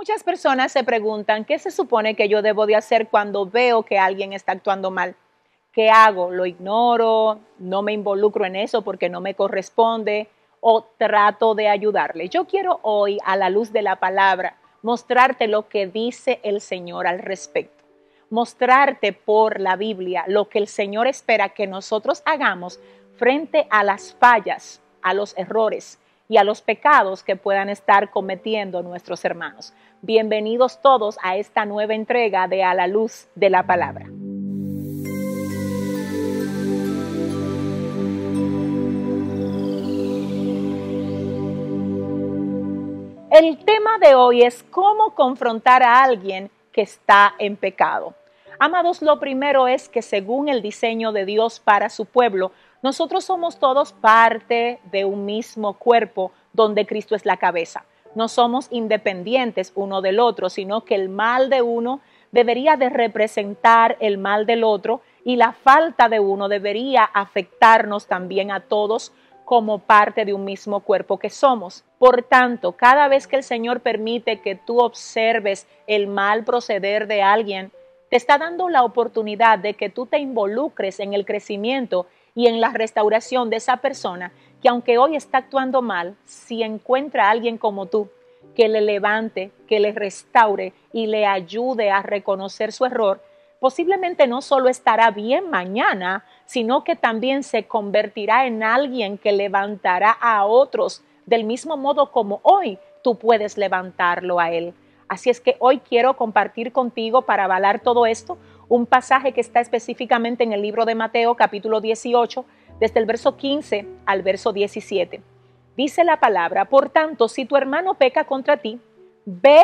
Muchas personas se preguntan qué se supone que yo debo de hacer cuando veo que alguien está actuando mal. ¿Qué hago? ¿Lo ignoro? ¿No me involucro en eso porque no me corresponde? ¿O trato de ayudarle? Yo quiero hoy, a la luz de la palabra, mostrarte lo que dice el Señor al respecto. Mostrarte por la Biblia lo que el Señor espera que nosotros hagamos frente a las fallas, a los errores y a los pecados que puedan estar cometiendo nuestros hermanos. Bienvenidos todos a esta nueva entrega de A la Luz de la Palabra. El tema de hoy es cómo confrontar a alguien que está en pecado. Amados, lo primero es que según el diseño de Dios para su pueblo, nosotros somos todos parte de un mismo cuerpo donde Cristo es la cabeza no somos independientes uno del otro, sino que el mal de uno debería de representar el mal del otro y la falta de uno debería afectarnos también a todos como parte de un mismo cuerpo que somos. Por tanto, cada vez que el Señor permite que tú observes el mal proceder de alguien, te está dando la oportunidad de que tú te involucres en el crecimiento y en la restauración de esa persona que aunque hoy está actuando mal, si encuentra a alguien como tú que le levante, que le restaure y le ayude a reconocer su error, posiblemente no solo estará bien mañana, sino que también se convertirá en alguien que levantará a otros del mismo modo como hoy tú puedes levantarlo a él. Así es que hoy quiero compartir contigo para avalar todo esto un pasaje que está específicamente en el libro de Mateo capítulo 18, desde el verso 15 al verso 17. Dice la palabra, por tanto, si tu hermano peca contra ti, ve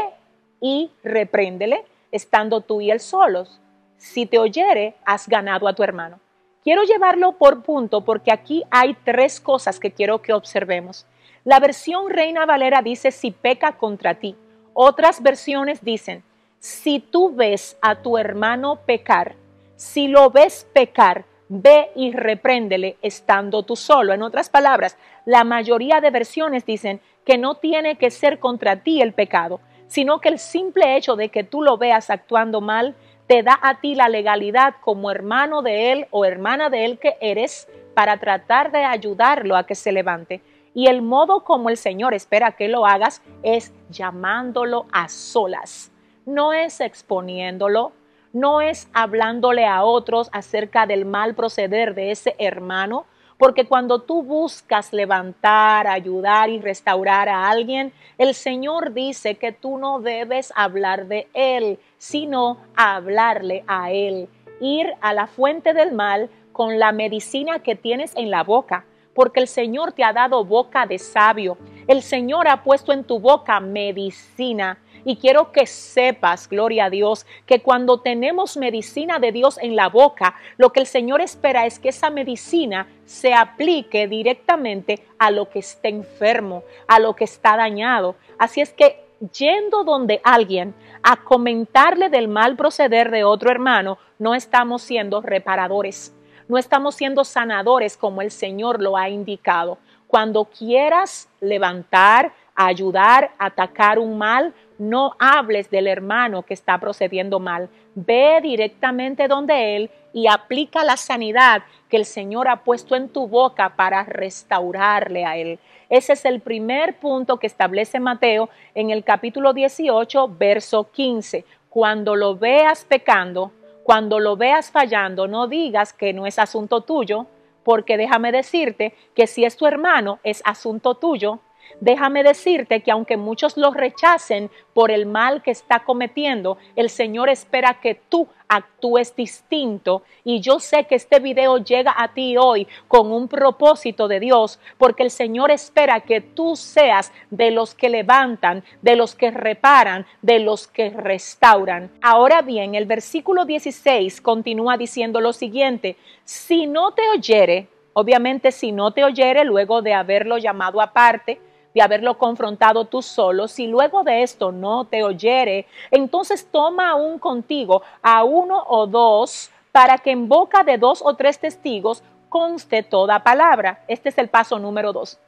y repréndele, estando tú y él solos. Si te oyere, has ganado a tu hermano. Quiero llevarlo por punto porque aquí hay tres cosas que quiero que observemos. La versión Reina Valera dice si peca contra ti. Otras versiones dicen, si tú ves a tu hermano pecar, si lo ves pecar, ve y repréndele estando tú solo. En otras palabras, la mayoría de versiones dicen que no tiene que ser contra ti el pecado, sino que el simple hecho de que tú lo veas actuando mal te da a ti la legalidad como hermano de él o hermana de él que eres para tratar de ayudarlo a que se levante. Y el modo como el Señor espera que lo hagas es llamándolo a solas. No es exponiéndolo, no es hablándole a otros acerca del mal proceder de ese hermano, porque cuando tú buscas levantar, ayudar y restaurar a alguien, el Señor dice que tú no debes hablar de Él, sino hablarle a Él. Ir a la fuente del mal con la medicina que tienes en la boca, porque el Señor te ha dado boca de sabio. El Señor ha puesto en tu boca medicina y quiero que sepas, gloria a Dios, que cuando tenemos medicina de Dios en la boca, lo que el Señor espera es que esa medicina se aplique directamente a lo que está enfermo, a lo que está dañado. Así es que yendo donde alguien a comentarle del mal proceder de otro hermano, no estamos siendo reparadores, no estamos siendo sanadores como el Señor lo ha indicado. Cuando quieras levantar, ayudar, atacar un mal, no hables del hermano que está procediendo mal. Ve directamente donde él y aplica la sanidad que el Señor ha puesto en tu boca para restaurarle a él. Ese es el primer punto que establece Mateo en el capítulo 18, verso 15. Cuando lo veas pecando, cuando lo veas fallando, no digas que no es asunto tuyo, porque déjame decirte que si es tu hermano, es asunto tuyo Déjame decirte que aunque muchos lo rechacen por el mal que está cometiendo, el Señor espera que tú actúes distinto. Y yo sé que este video llega a ti hoy con un propósito de Dios, porque el Señor espera que tú seas de los que levantan, de los que reparan, de los que restauran. Ahora bien, el versículo 16 continúa diciendo lo siguiente, si no te oyere, obviamente si no te oyere luego de haberlo llamado aparte, de haberlo confrontado tú solo, si luego de esto no te oyere, entonces toma aún contigo a uno o dos para que en boca de dos o tres testigos conste toda palabra. Este es el paso número dos.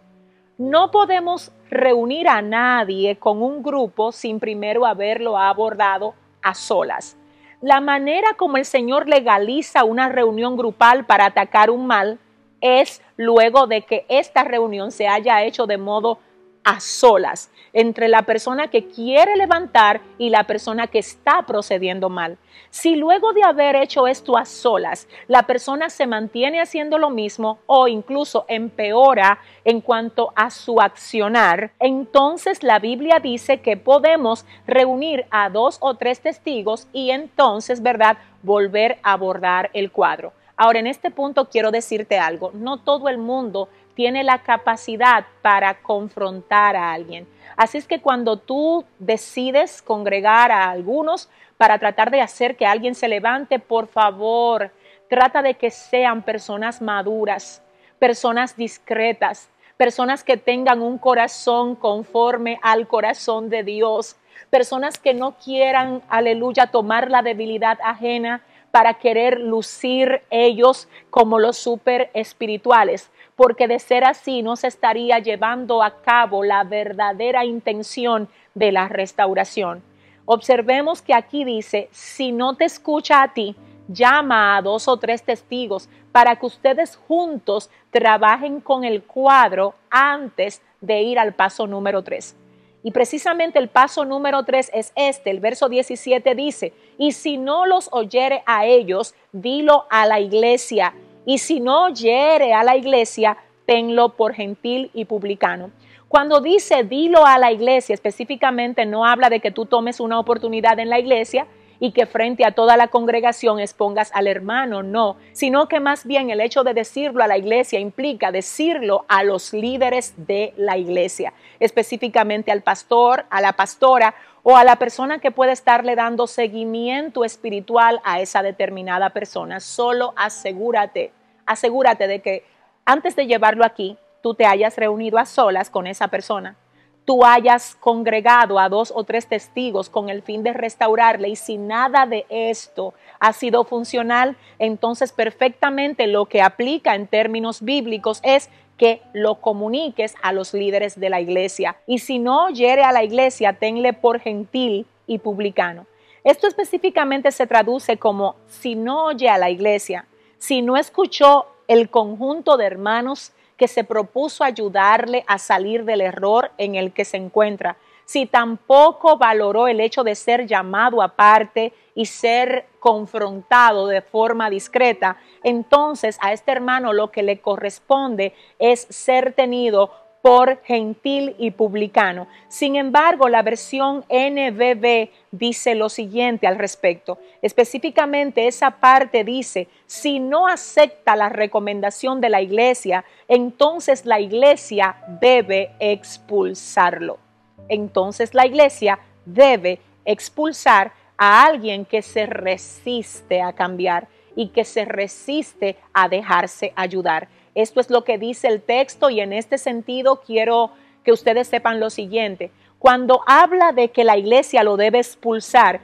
No podemos reunir a nadie con un grupo sin primero haberlo abordado a solas. La manera como el Señor legaliza una reunión grupal para atacar un mal es luego de que esta reunión se haya hecho de modo a solas entre la persona que quiere levantar y la persona que está procediendo mal. Si luego de haber hecho esto a solas, la persona se mantiene haciendo lo mismo o incluso empeora en cuanto a su accionar, entonces la Biblia dice que podemos reunir a dos o tres testigos y entonces, ¿verdad?, volver a abordar el cuadro. Ahora, en este punto quiero decirte algo, no todo el mundo tiene la capacidad para confrontar a alguien. Así es que cuando tú decides congregar a algunos para tratar de hacer que alguien se levante, por favor, trata de que sean personas maduras, personas discretas, personas que tengan un corazón conforme al corazón de Dios, personas que no quieran, aleluya, tomar la debilidad ajena para querer lucir ellos como los super espirituales, porque de ser así no se estaría llevando a cabo la verdadera intención de la restauración. Observemos que aquí dice, si no te escucha a ti, llama a dos o tres testigos para que ustedes juntos trabajen con el cuadro antes de ir al paso número tres. Y precisamente el paso número 3 es este. El verso 17 dice, y si no los oyere a ellos, dilo a la iglesia. Y si no oyere a la iglesia, tenlo por gentil y publicano. Cuando dice dilo a la iglesia, específicamente no habla de que tú tomes una oportunidad en la iglesia y que frente a toda la congregación expongas al hermano, no, sino que más bien el hecho de decirlo a la iglesia implica decirlo a los líderes de la iglesia, específicamente al pastor, a la pastora o a la persona que puede estarle dando seguimiento espiritual a esa determinada persona. Solo asegúrate, asegúrate de que antes de llevarlo aquí, tú te hayas reunido a solas con esa persona tú hayas congregado a dos o tres testigos con el fin de restaurarle y si nada de esto ha sido funcional, entonces perfectamente lo que aplica en términos bíblicos es que lo comuniques a los líderes de la iglesia. Y si no oyere a la iglesia, tenle por gentil y publicano. Esto específicamente se traduce como si no oye a la iglesia, si no escuchó el conjunto de hermanos que se propuso ayudarle a salir del error en el que se encuentra, si tampoco valoró el hecho de ser llamado aparte y ser confrontado de forma discreta, entonces a este hermano lo que le corresponde es ser tenido por gentil y publicano. Sin embargo, la versión NBB dice lo siguiente al respecto. Específicamente esa parte dice, si no acepta la recomendación de la iglesia, entonces la iglesia debe expulsarlo. Entonces la iglesia debe expulsar a alguien que se resiste a cambiar y que se resiste a dejarse ayudar. Esto es lo que dice el texto y en este sentido quiero que ustedes sepan lo siguiente. Cuando habla de que la iglesia lo debe expulsar,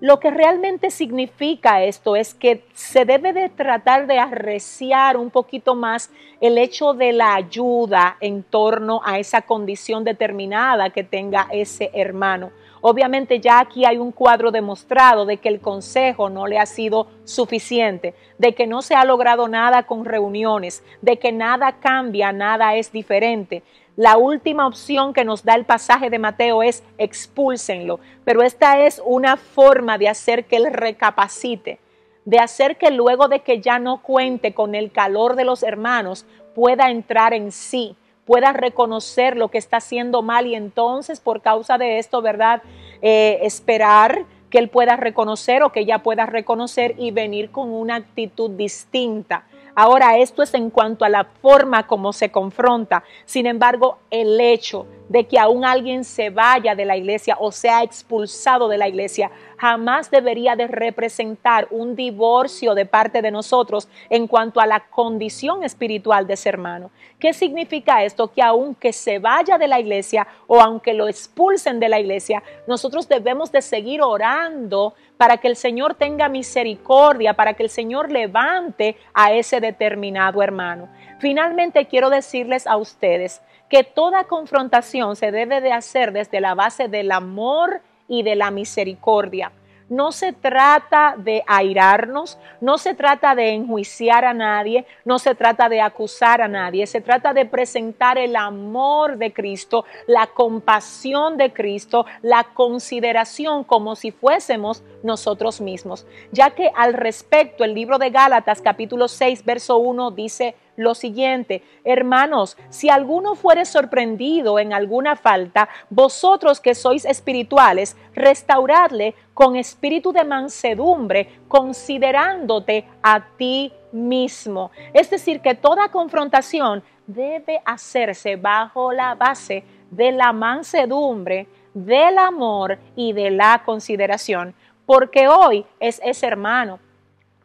lo que realmente significa esto es que se debe de tratar de arreciar un poquito más el hecho de la ayuda en torno a esa condición determinada que tenga ese hermano. Obviamente ya aquí hay un cuadro demostrado de que el consejo no le ha sido suficiente, de que no se ha logrado nada con reuniones, de que nada cambia, nada es diferente. La última opción que nos da el pasaje de Mateo es expúlsenlo, pero esta es una forma de hacer que él recapacite, de hacer que luego de que ya no cuente con el calor de los hermanos, pueda entrar en sí, pueda reconocer lo que está haciendo mal y entonces por causa de esto, ¿verdad? Eh, esperar que él pueda reconocer o que ella pueda reconocer y venir con una actitud distinta. Ahora, esto es en cuanto a la forma como se confronta. Sin embargo, el hecho de que aún alguien se vaya de la iglesia o sea expulsado de la iglesia jamás debería de representar un divorcio de parte de nosotros en cuanto a la condición espiritual de ese hermano. ¿Qué significa esto? Que aunque se vaya de la iglesia o aunque lo expulsen de la iglesia, nosotros debemos de seguir orando para que el Señor tenga misericordia, para que el Señor levante a ese determinado hermano. Finalmente quiero decirles a ustedes que toda confrontación se debe de hacer desde la base del amor y de la misericordia. No se trata de airarnos, no se trata de enjuiciar a nadie, no se trata de acusar a nadie, se trata de presentar el amor de Cristo, la compasión de Cristo, la consideración como si fuésemos nosotros mismos. Ya que al respecto el libro de Gálatas capítulo 6 verso 1 dice, lo siguiente, hermanos, si alguno fuere sorprendido en alguna falta, vosotros que sois espirituales, restauradle con espíritu de mansedumbre, considerándote a ti mismo. Es decir, que toda confrontación debe hacerse bajo la base de la mansedumbre, del amor y de la consideración, porque hoy es ese hermano,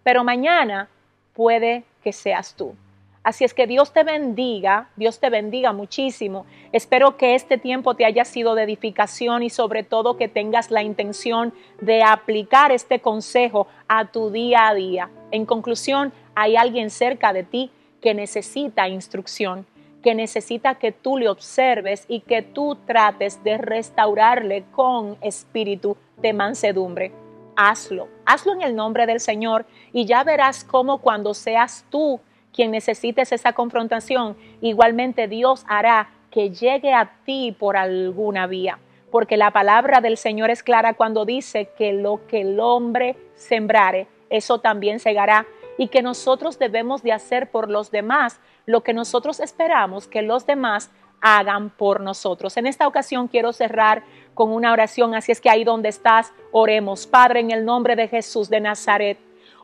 pero mañana puede que seas tú. Así es que Dios te bendiga, Dios te bendiga muchísimo. Espero que este tiempo te haya sido de edificación y sobre todo que tengas la intención de aplicar este consejo a tu día a día. En conclusión, hay alguien cerca de ti que necesita instrucción, que necesita que tú le observes y que tú trates de restaurarle con espíritu de mansedumbre. Hazlo, hazlo en el nombre del Señor y ya verás cómo cuando seas tú quien necesites esa confrontación, igualmente Dios hará que llegue a ti por alguna vía. Porque la palabra del Señor es clara cuando dice que lo que el hombre sembrare, eso también segará. Y que nosotros debemos de hacer por los demás lo que nosotros esperamos que los demás hagan por nosotros. En esta ocasión quiero cerrar con una oración, así es que ahí donde estás, oremos. Padre, en el nombre de Jesús de Nazaret.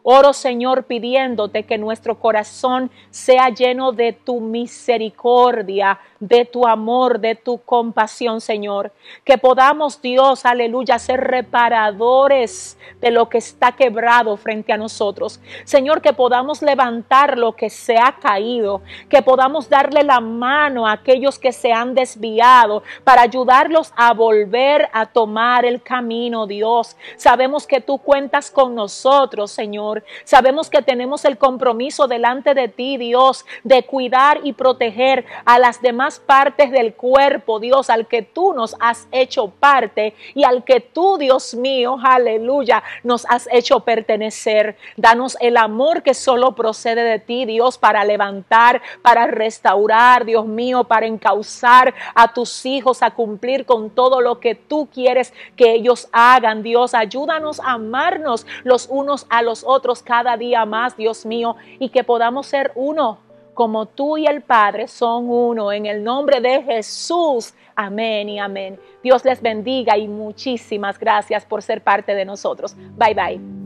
Oro, Señor, pidiéndote que nuestro corazón sea lleno de tu misericordia, de tu amor, de tu compasión, Señor. Que podamos, Dios, aleluya, ser reparadores de lo que está quebrado frente a nosotros. Señor, que podamos levantar lo que se ha caído, que podamos darle la mano a aquellos que se han desviado para ayudarlos a volver a tomar el camino, Dios. Sabemos que tú cuentas con nosotros, Señor. Sabemos que tenemos el compromiso delante de ti, Dios, de cuidar y proteger a las demás partes del cuerpo, Dios, al que tú nos has hecho parte y al que tú, Dios mío, aleluya, nos has hecho pertenecer. Danos el amor que solo procede de ti, Dios, para levantar, para restaurar, Dios mío, para encauzar a tus hijos a cumplir con todo lo que tú quieres que ellos hagan, Dios. Ayúdanos a amarnos los unos a los otros cada día más, Dios mío, y que podamos ser uno como tú y el Padre son uno. En el nombre de Jesús. Amén y amén. Dios les bendiga y muchísimas gracias por ser parte de nosotros. Bye bye.